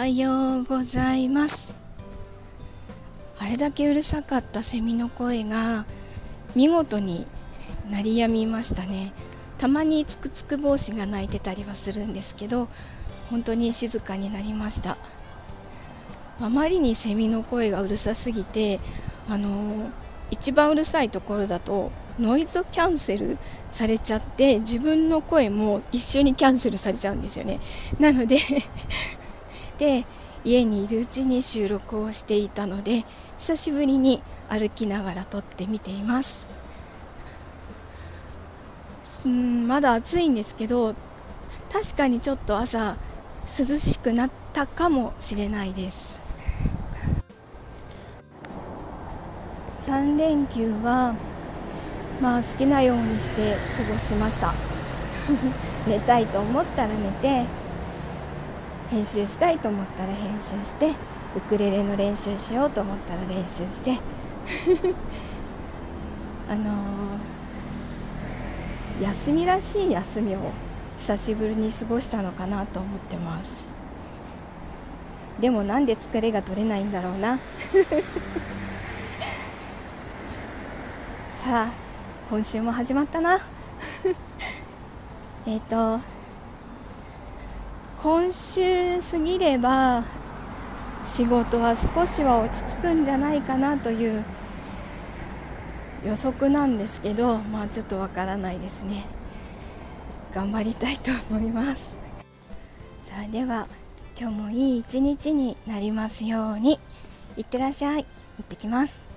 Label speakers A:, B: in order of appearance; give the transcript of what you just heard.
A: はようございます。あれだけうるさかったセミの声が見事に鳴りやみましたね。たまにつくつく帽子が鳴いてたりはするんですけど本当に静かになりました。あまりにセミの声がうるさすぎてあの一番うるさいところだとノイズキャンセルされちゃって自分の声も一緒にキャンセルされちゃうんですよね。なのでで家にいるうちに収録をしていたので久しぶりに歩きながら撮ってみています。うんまだ暑いんですけど確かにちょっと朝涼しくなったかもしれないです。3連休はまあ好きなようにして過ごしました。寝たいと思ったら寝て編集したいと思ったら編集してウクレレの練習しようと思ったら練習して。あのー、休みらしい休みを久しぶりに過ごしたのかなと思ってます。でもなんで疲れが取れないんだろうな。さあ今週も始まったな。えっと今週過ぎれば仕事は少しは落ち着くんじゃないかなという予測なんですけどまあちょっとわからないですね。頑張りたいと思います。さあでは今日もいい一日になりますように。いってらっしゃい。行ってきます。